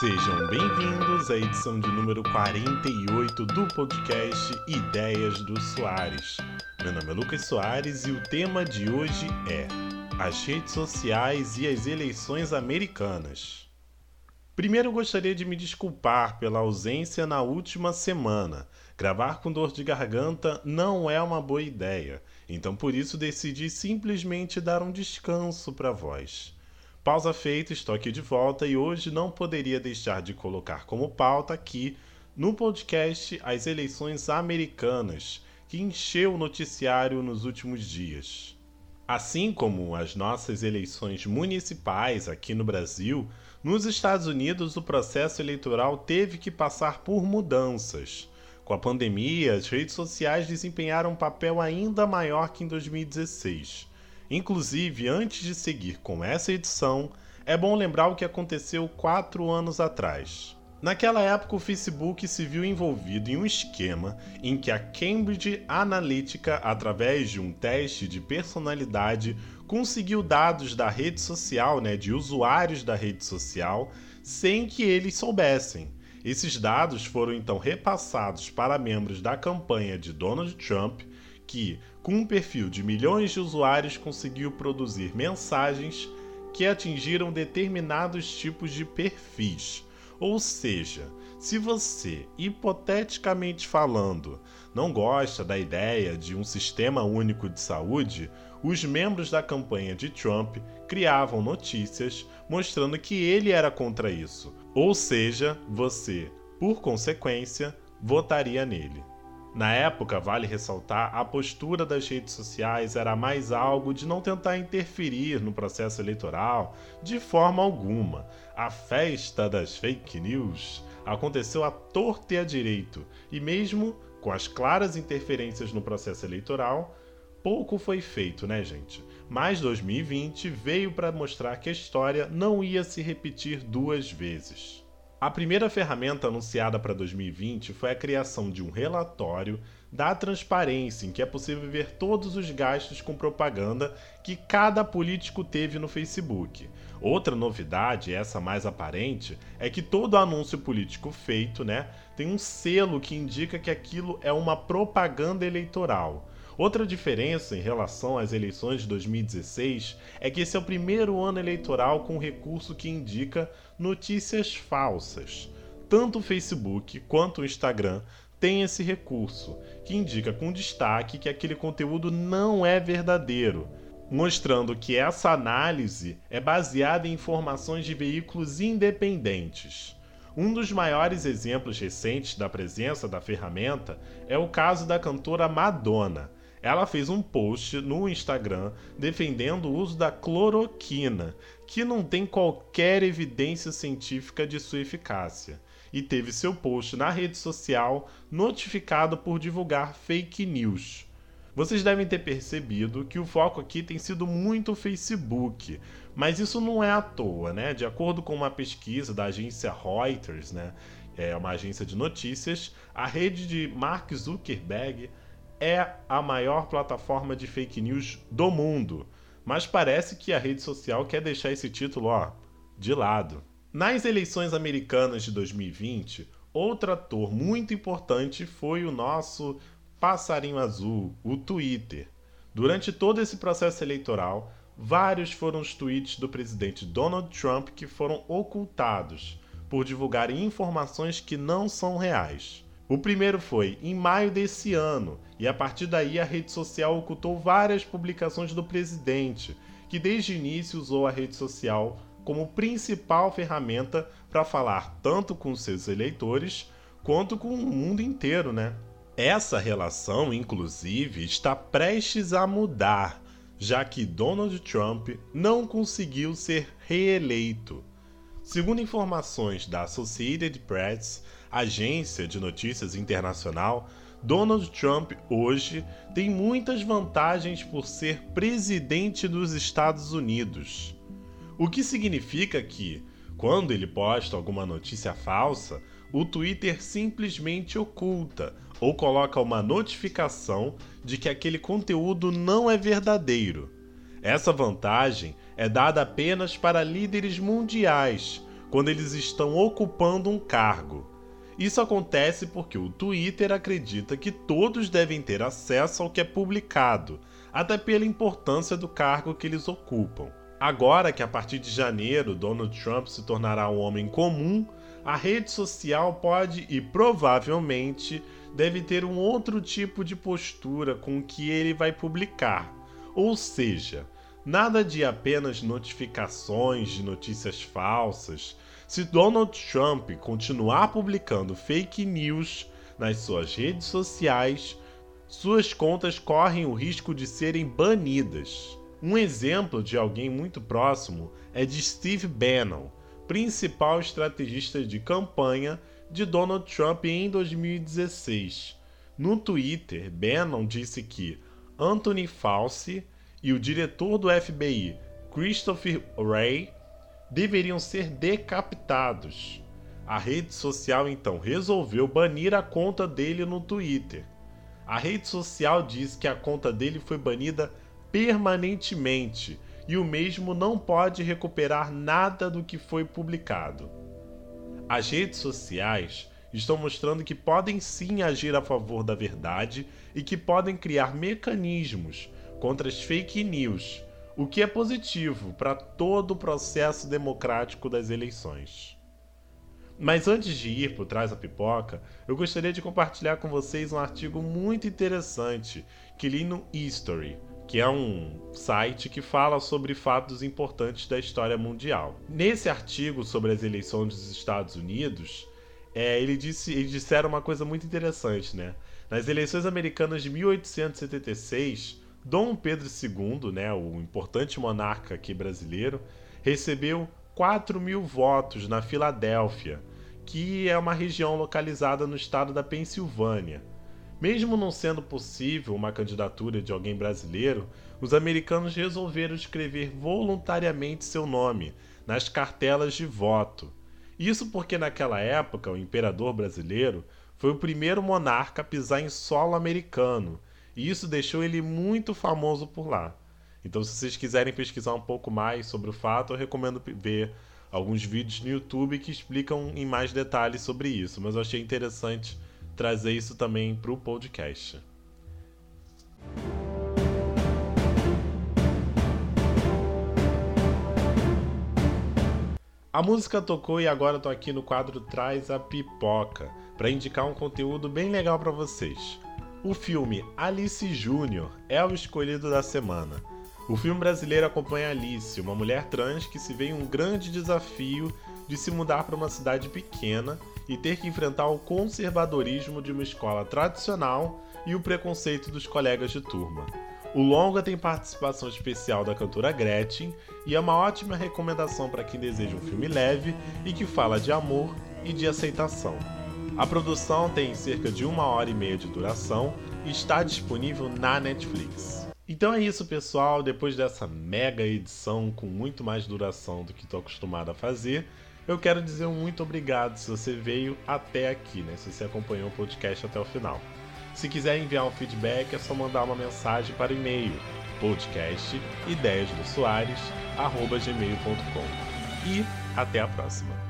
Sejam bem-vindos à edição de número 48 do podcast Ideias do Soares. Meu nome é Lucas Soares e o tema de hoje é as redes sociais e as eleições americanas. Primeiro gostaria de me desculpar pela ausência na última semana. Gravar com dor de garganta não é uma boa ideia, então por isso decidi simplesmente dar um descanso para a voz. Pausa feita, estou aqui de volta e hoje não poderia deixar de colocar como pauta aqui no podcast as eleições americanas, que encheu o noticiário nos últimos dias. Assim como as nossas eleições municipais aqui no Brasil, nos Estados Unidos o processo eleitoral teve que passar por mudanças. Com a pandemia, as redes sociais desempenharam um papel ainda maior que em 2016. Inclusive, antes de seguir com essa edição, é bom lembrar o que aconteceu quatro anos atrás. Naquela época, o Facebook se viu envolvido em um esquema em que a Cambridge Analytica, através de um teste de personalidade, conseguiu dados da rede social, né, de usuários da rede social, sem que eles soubessem. Esses dados foram então repassados para membros da campanha de Donald Trump que, com um perfil de milhões de usuários, conseguiu produzir mensagens que atingiram determinados tipos de perfis. Ou seja, se você, hipoteticamente falando, não gosta da ideia de um sistema único de saúde, os membros da campanha de Trump criavam notícias mostrando que ele era contra isso. Ou seja, você, por consequência, votaria nele. Na época, vale ressaltar, a postura das redes sociais era mais algo de não tentar interferir no processo eleitoral de forma alguma. A festa das fake news aconteceu à torta e à direito, e mesmo com as claras interferências no processo eleitoral, pouco foi feito, né, gente? Mas 2020 veio para mostrar que a história não ia se repetir duas vezes. A primeira ferramenta anunciada para 2020 foi a criação de um relatório da transparência, em que é possível ver todos os gastos com propaganda que cada político teve no Facebook. Outra novidade, essa mais aparente, é que todo anúncio político feito, né, tem um selo que indica que aquilo é uma propaganda eleitoral. Outra diferença em relação às eleições de 2016 é que esse é o primeiro ano eleitoral com recurso que indica notícias falsas. Tanto o Facebook quanto o Instagram têm esse recurso, que indica com destaque que aquele conteúdo não é verdadeiro, mostrando que essa análise é baseada em informações de veículos independentes. Um dos maiores exemplos recentes da presença da ferramenta é o caso da cantora Madonna ela fez um post no Instagram defendendo o uso da cloroquina, que não tem qualquer evidência científica de sua eficácia, e teve seu post na rede social notificado por divulgar fake news. Vocês devem ter percebido que o foco aqui tem sido muito o Facebook, mas isso não é à toa, né? De acordo com uma pesquisa da agência Reuters, né? É uma agência de notícias, a rede de Mark Zuckerberg é a maior plataforma de fake news do mundo, mas parece que a rede social quer deixar esse título ó, de lado. Nas eleições americanas de 2020, outro ator muito importante foi o nosso passarinho azul, o Twitter. Durante todo esse processo eleitoral, vários foram os tweets do presidente Donald Trump que foram ocultados por divulgarem informações que não são reais. O primeiro foi em maio desse ano, e a partir daí a rede social ocultou várias publicações do presidente, que desde o início usou a rede social como principal ferramenta para falar tanto com seus eleitores quanto com o mundo inteiro, né? Essa relação, inclusive, está prestes a mudar, já que Donald Trump não conseguiu ser reeleito. Segundo informações da Associated Press, agência de notícias internacional, Donald Trump hoje tem muitas vantagens por ser presidente dos Estados Unidos. O que significa que, quando ele posta alguma notícia falsa, o Twitter simplesmente oculta ou coloca uma notificação de que aquele conteúdo não é verdadeiro. Essa vantagem é dada apenas para líderes mundiais quando eles estão ocupando um cargo. Isso acontece porque o Twitter acredita que todos devem ter acesso ao que é publicado, até pela importância do cargo que eles ocupam. Agora que a partir de janeiro Donald Trump se tornará um homem comum, a rede social pode e provavelmente deve ter um outro tipo de postura com o que ele vai publicar. Ou seja, nada de apenas notificações de notícias falsas. Se Donald Trump continuar publicando fake news nas suas redes sociais, suas contas correm o risco de serem banidas. Um exemplo de alguém muito próximo é de Steve Bannon, principal estrategista de campanha de Donald Trump em 2016. No Twitter, Bannon disse que Anthony Fauci e o diretor do FBI, Christopher Wray, deveriam ser decapitados. A rede social então resolveu banir a conta dele no Twitter. A rede social diz que a conta dele foi banida permanentemente e o mesmo não pode recuperar nada do que foi publicado. As redes sociais estão mostrando que podem sim agir a favor da verdade e que podem criar mecanismos contra as fake news, o que é positivo para todo o processo democrático das eleições. Mas antes de ir por trás da pipoca, eu gostaria de compartilhar com vocês um artigo muito interessante que li no History, que é um site que fala sobre fatos importantes da história mundial. Nesse artigo sobre as eleições dos Estados Unidos, é, ele disse, eles disseram uma coisa muito interessante, né? Nas eleições americanas de 1876, Dom Pedro II, né, o importante monarca aqui brasileiro, recebeu 4 mil votos na Filadélfia, que é uma região localizada no estado da Pensilvânia. Mesmo não sendo possível uma candidatura de alguém brasileiro, os americanos resolveram escrever voluntariamente seu nome nas cartelas de voto. Isso porque naquela época o imperador brasileiro foi o primeiro monarca a pisar em solo americano, e isso deixou ele muito famoso por lá. Então, se vocês quiserem pesquisar um pouco mais sobre o fato, eu recomendo ver alguns vídeos no YouTube que explicam em mais detalhes sobre isso, mas eu achei interessante trazer isso também para o podcast. A música tocou e agora tô aqui no quadro Traz a Pipoca para indicar um conteúdo bem legal para vocês. O filme Alice Júnior é o escolhido da semana. O filme brasileiro acompanha Alice, uma mulher trans que se vê em um grande desafio de se mudar para uma cidade pequena e ter que enfrentar o conservadorismo de uma escola tradicional e o preconceito dos colegas de turma. O longa tem participação especial da cantora Gretchen e é uma ótima recomendação para quem deseja um filme leve e que fala de amor e de aceitação. A produção tem cerca de uma hora e meia de duração e está disponível na Netflix. Então é isso, pessoal. Depois dessa mega edição com muito mais duração do que estou acostumado a fazer, eu quero dizer um muito obrigado se você veio até aqui, né? Se você acompanhou o podcast até o final. Se quiser enviar um feedback, é só mandar uma mensagem para o e-mail podcast. E até a próxima.